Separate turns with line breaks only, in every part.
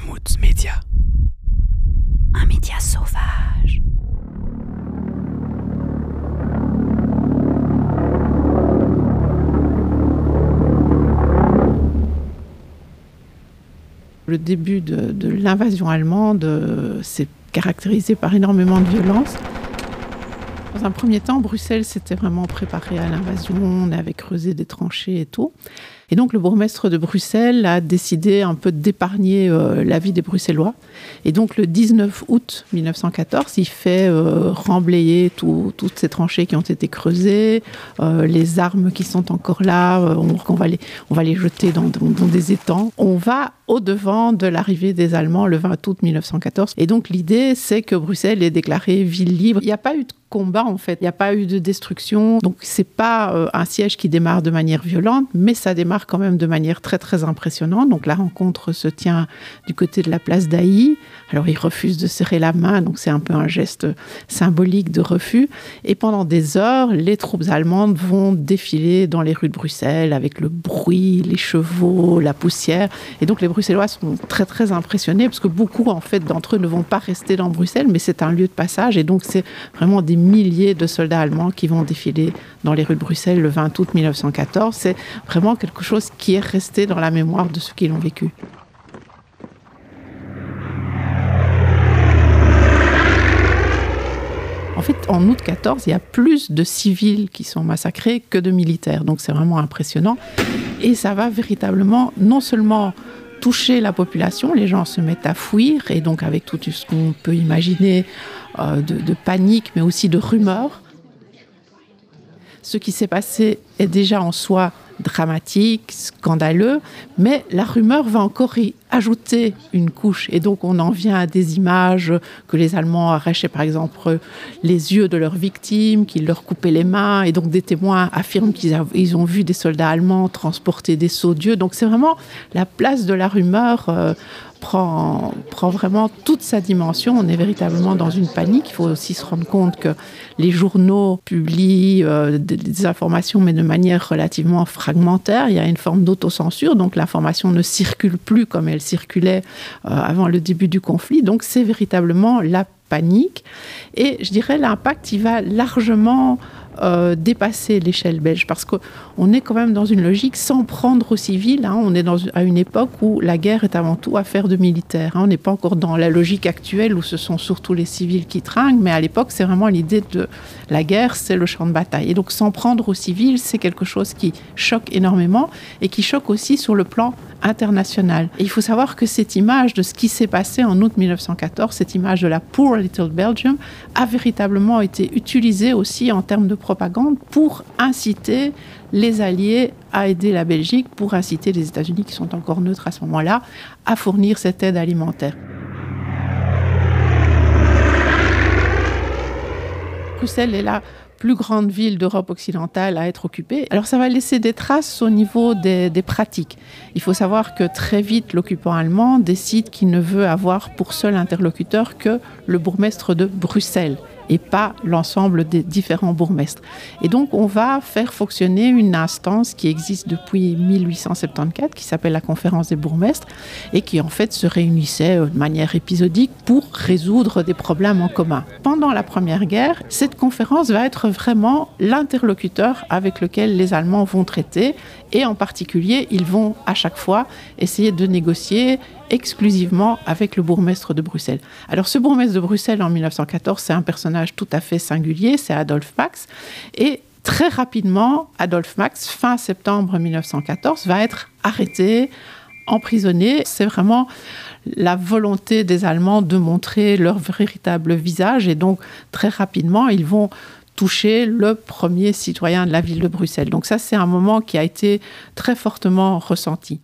Mammouth Média.
Un média sauvage.
Le début de, de l'invasion allemande euh, s'est caractérisé par énormément de violence. Dans un premier temps, Bruxelles s'était vraiment préparé à l'invasion, on avait creusé des tranchées et tout. Et donc le bourgmestre de Bruxelles a décidé un peu d'épargner euh, la vie des Bruxellois. Et donc le 19 août 1914, il fait euh, remblayer tout- toutes ces tranchées qui ont été creusées, euh, les armes qui sont encore là, euh, on, va les, jeter dans des étangs. On va au-devant de l'arrivée des Allemands le 20 août 1914. Et donc l'idée, c'est que Bruxelles est déclarée ville libre. Il n'y a pas eu de combat en fait, il n'y a pas eu de destruction. Donc c'est pas euh, un siège qui démarre de manière violente, mais ça démarre quand même de manière très très impressionnante. Donc la rencontre se tient du côté de la place d'Ailly. Alors il refuse de serrer la main, donc c'est un peu un geste symbolique de refus. Et pendant des heures, les troupes allemandes vont défiler dans les rues de Bruxelles avec le bruit, les chevaux, la poussière. Et donc les Bruxellois sont très très impressionnés parce que beaucoup en fait d'entre eux ne vont pas rester dans Bruxelles, mais c'est un lieu de passage. Et donc c'est vraiment des milliers de soldats allemands qui vont défiler dans les rues de Bruxelles le 20 août 1914. C'est vraiment quelque chose qui est resté dans la mémoire de ceux qui l'ont vécu. En fait, en août 14, il y a plus de civils qui sont massacrés que de militaires. Donc c'est vraiment impressionnant. Et ça va véritablement non seulement toucher la population, les gens se mettent à fuir, et donc avec tout ce qu'on peut imaginer euh, de, de panique, mais aussi de rumeurs. Ce qui s'est passé est déjà en soi dramatique, scandaleux, mais la rumeur va encore y ajouter une couche. Et donc on en vient à des images que les Allemands arrachaient par exemple les yeux de leurs victimes, qu'ils leur coupaient les mains, et donc des témoins affirment qu'ils ont vu des soldats allemands transporter des sceaux d'yeux. Donc c'est vraiment la place de la rumeur. euh, prend, prend vraiment toute sa dimension. On est véritablement dans une panique. Il faut aussi se rendre compte que les journaux publient euh, des, informations, mais de manière relativement fragmentaire. Il y a une forme d'autocensure, donc l'information ne circule plus comme elle circulait euh, avant le début du conflit. Donc c'est véritablement la panique. Et je dirais l'impact, il va largement euh, dépasser l'échelle belge parce qu'on est quand même dans une logique sans prendre aux civils. hein. On est dans, à une époque où la guerre est avant tout affaire de militaires. hein. On n'est pas encore dans la logique actuelle où ce sont surtout les civils qui trinquent, mais à l'époque, c'est vraiment l'idée de la guerre, c'est le champ de bataille. Et donc, s'en prendre aux civils, c'est quelque chose qui choque énormément et qui choque aussi sur le plan international. Et il faut savoir que cette image de ce qui s'est passé en août 1914, cette image de la Poor Little Belgium, a véritablement été utilisée aussi en termes de pour inciter les Alliés à aider la Belgique, pour inciter les États-Unis, qui sont encore neutres à ce moment-là, à fournir cette aide alimentaire. Bruxelles est la plus grande ville d'Europe occidentale à être occupée. Alors ça va laisser des traces au niveau des pratiques. Il faut savoir que très vite, l'occupant allemand décide qu'il ne veut avoir pour seul interlocuteur que le bourgmestre de Bruxelles et pas l'ensemble des différents bourgmestres. Et donc, on va faire fonctionner une instance qui existe depuis 1874, qui s'appelle la conférence des bourgmestres, et qui en fait se réunissait euh, de manière épisodique pour résoudre des problèmes en commun. Pendant la Première Guerre, cette conférence va être vraiment l'interlocuteur avec lequel les Allemands vont traiter, et en particulier, ils vont à chaque fois essayer de négocier exclusivement avec le bourgmestre de Bruxelles. Alors ce bourgmestre de Bruxelles en 1914, c'est un personnage tout à fait singulier, c'est Adolphe Max, et très rapidement, Adolphe Max, fin septembre 1914, va être arrêté, emprisonné. C'est vraiment la volonté des Allemands de montrer leur véritable visage, et donc très rapidement, ils vont toucher le premier citoyen de la ville de Bruxelles. Donc ça, c'est un moment qui a été très fortement ressenti.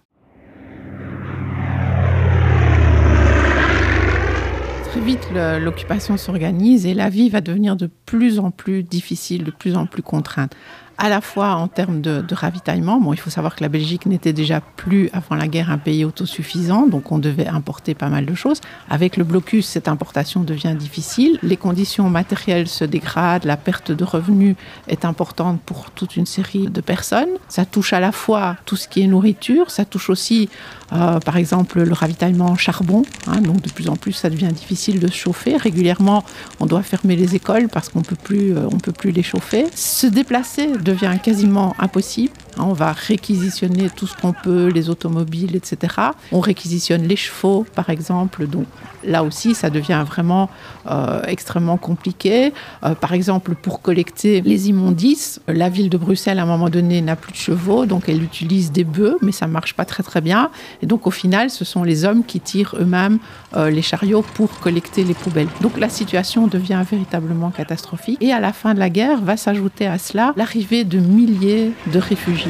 Très vite, l'occupation s'organise et la vie va devenir de plus en plus difficile, de plus en plus contrainte. À la fois en termes de, ravitaillement. Bon, il faut savoir que la Belgique n'était déjà plus, avant la guerre, un pays autosuffisant, donc on devait importer pas mal de choses. Avec le blocus, cette importation devient difficile. Les conditions matérielles se dégradent, la perte de revenus est importante pour toute une série de personnes. Ça touche à la fois tout ce qui est nourriture, ça touche aussi euh, par exemple, le ravitaillement en charbon. Hein, donc, de plus en plus, ça devient difficile de se chauffer. Régulièrement, on doit fermer les écoles parce qu'on euh, on peut plus les chauffer. Se déplacer devient quasiment impossible. Hein, on va réquisitionner tout ce qu'on peut, les automobiles, etc. On réquisitionne les chevaux, par exemple. Donc là aussi, ça devient vraiment euh, extrêmement compliqué. Euh, par exemple, pour collecter les immondices, la ville de Bruxelles, à un moment donné, n'a plus de chevaux, donc elle utilise des bœufs, mais ça marche pas très très bien. Et donc au final, ce sont les hommes qui tirent eux-mêmes euh, les chariots pour collecter les poubelles. Donc la situation devient véritablement catastrophique. Et à la fin de la guerre, va s'ajouter à cela l'arrivée de milliers de réfugiés.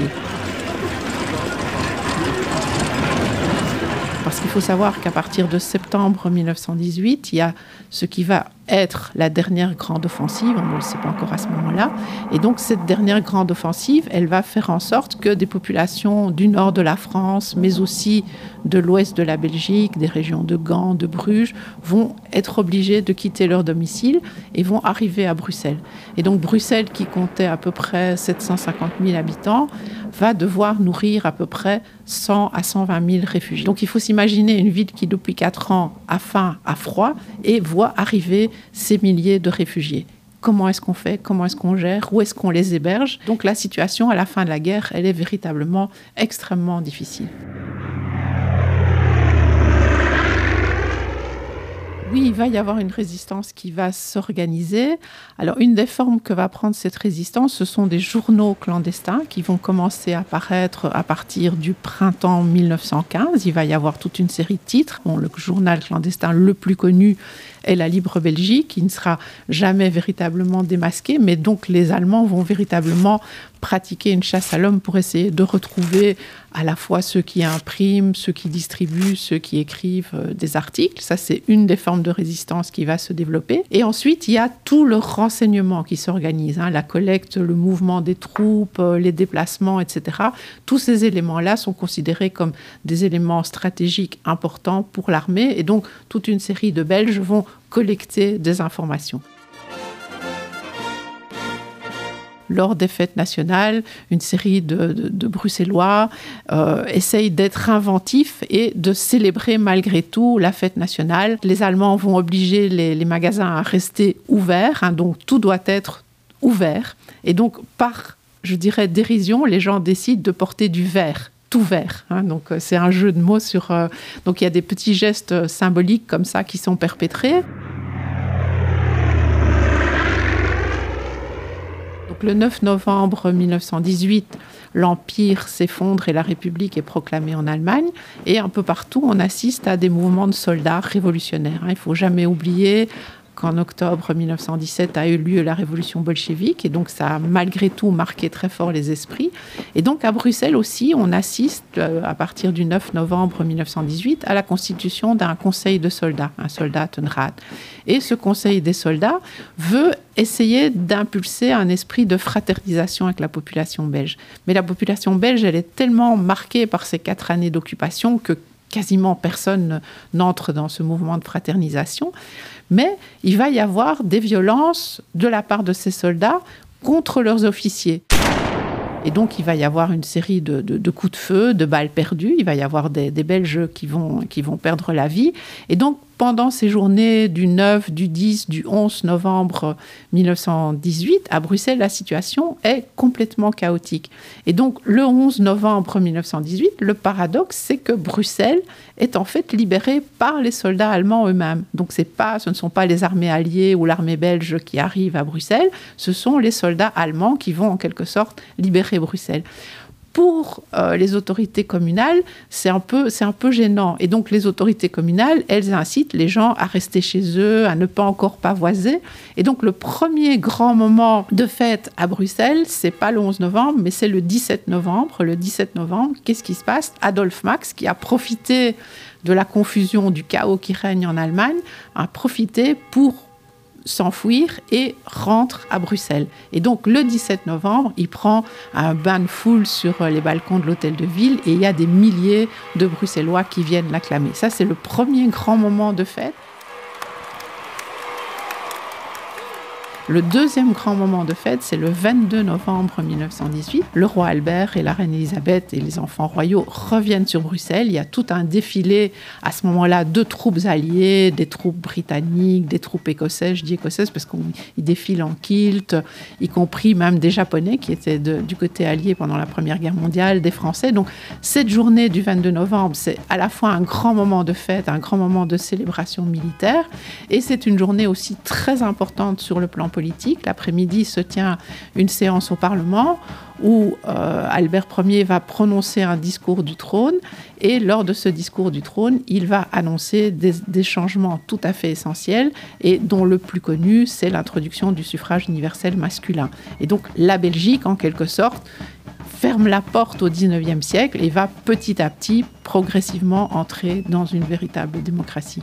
Parce qu'il faut savoir qu'à partir de septembre 1918, il y a ce qui va être la dernière grande offensive, on ne le sait pas encore à ce moment-là. Et donc cette dernière grande offensive, elle va faire en sorte que des populations du nord de la France, mais aussi de l'ouest de la Belgique, des régions de Gand, de Bruges, vont être obligées de quitter leur domicile et vont arriver à Bruxelles. Et donc Bruxelles, qui comptait à peu près 750 000 habitants, va devoir nourrir à peu près 100 à 120 000 réfugiés. Donc il faut s'imaginer une ville qui depuis 4 ans a faim, a froid et voit arriver ces milliers de réfugiés. Comment est-ce qu'on fait? Comment est-ce qu'on gère? Où est-ce qu'on les héberge? Donc la situation à la fin de la guerre, elle est véritablement extrêmement difficile. oui, il va y avoir une résistance qui va s'organiser. Alors, une des formes que va prendre cette résistance, ce sont des journaux clandestins qui vont commencer à apparaître à partir du printemps 1915. Il va y avoir toute une série de titres. Bon, le journal clandestin le plus connu est la Libre Belgique, qui ne sera jamais véritablement démasqué, mais donc les Allemands vont véritablement pratiquer une chasse à l'homme pour essayer de retrouver à la fois ceux qui impriment, ceux qui distribuent, ceux qui écrivent euh, des articles. Ça, c'est une des formes de résistance qui va se développer. Et ensuite, il y a tout le renseignement qui s'organise, hein, la collecte, le mouvement des troupes, euh, les déplacements, etc. Tous ces éléments-là sont considérés comme des éléments stratégiques importants pour l'armée. Et donc, toute une série de Belges vont collecter des informations. Lors des fêtes nationales, une série de, Bruxellois euh, essayent d'être inventifs et de célébrer malgré tout la fête nationale. Les Allemands vont obliger les, magasins à rester ouverts, hein, donc tout doit être ouvert. Et donc, par, je dirais, dérision, les gens décident de porter du vert tout vert. Hein, donc euh, c'est un jeu de mots sur. Euh, donc il y a des petits gestes symboliques comme ça qui sont perpétrés. Le 9 novembre 1918, l'Empire s'effondre et la République est proclamée en Allemagne. Et un peu partout, on assiste à des mouvements de soldats révolutionnaires. Hein. Il ne faut jamais oublier qu'en octobre 1917 a eu lieu la révolution bolchevique et donc ça a malgré tout marqué très fort les esprits. Et donc à Bruxelles aussi, on assiste euh, à partir du 9 novembre 1918 à la constitution d'un conseil de soldats, un soldatenrat. Et ce conseil des soldats veut essayer d'impulser un esprit de fraternisation avec la population belge. Mais la population belge, elle est tellement marquée par ces quatre années d'occupation que quasiment personne n'entre dans ce mouvement de fraternisation. Mais il va y avoir des violences de la part de ces soldats contre leurs officiers. Et donc, il va y avoir une série de, coups de feu, de balles perdues. Il va y avoir des, des Belges qui vont, qui vont perdre la vie. Et donc, pendant ces journées du 9, du 10, du 11 novembre 1918, à Bruxelles, la situation est complètement chaotique. Et donc, le 11 novembre 1918, le paradoxe, c'est que Bruxelles est en fait libérée par les soldats allemands eux-mêmes. Donc, pas, ce ne sont pas les armées alliées ou l'armée belge qui arrivent à Bruxelles, ce sont les soldats allemands qui vont en quelque sorte libérer Bruxelles pour euh, les autorités communales, c'est un, peu, un peu gênant. Et donc les autorités communales, elles incitent les gens à rester chez eux, à ne pas encore pavoiser. Et donc le premier grand moment de fête à Bruxelles, c'est pas le 11 novembre, mais c'est le 17 novembre. Le 17 novembre, qu'est-ce qui se passe? Adolphe Max, qui a profité de la confusion, du chaos qui règne en Allemagne, a profité pour s'enfuir et rentre à Bruxelles. Et donc le 17 novembre, il prend un bain de foule sur les balcons de l'hôtel de ville et il y a des milliers de Bruxellois qui viennent l'acclamer. Ça, c'est le premier grand moment de fête. Le deuxième grand moment de fête, c'est le 22 novembre 1918. Le roi Albert et la reine Elisabeth et les enfants royaux reviennent sur Bruxelles. Il y a tout un défilé à ce moment-là de troupes alliées, des troupes britanniques, des troupes écossaises. Je dis écossaises parce qu'ils défilent en kilt, y compris même des Japonais qui étaient du côté allié pendant la Première Guerre mondiale, des Français. Donc cette journée du 22 novembre, c'est à la fois un grand moment de fête, un grand moment de célébration militaire, et c'est une journée aussi très importante sur le plan L'après-midi se tient une séance au Parlement où euh, Albert Ier va prononcer un discours du trône et lors de ce discours du trône, il va annoncer des, changements tout à fait essentiels et dont le plus connu, c'est l'introduction du suffrage universel masculin. Et donc la Belgique, en quelque sorte, ferme la porte au 19e siècle et va petit à petit, progressivement entrer dans une véritable démocratie.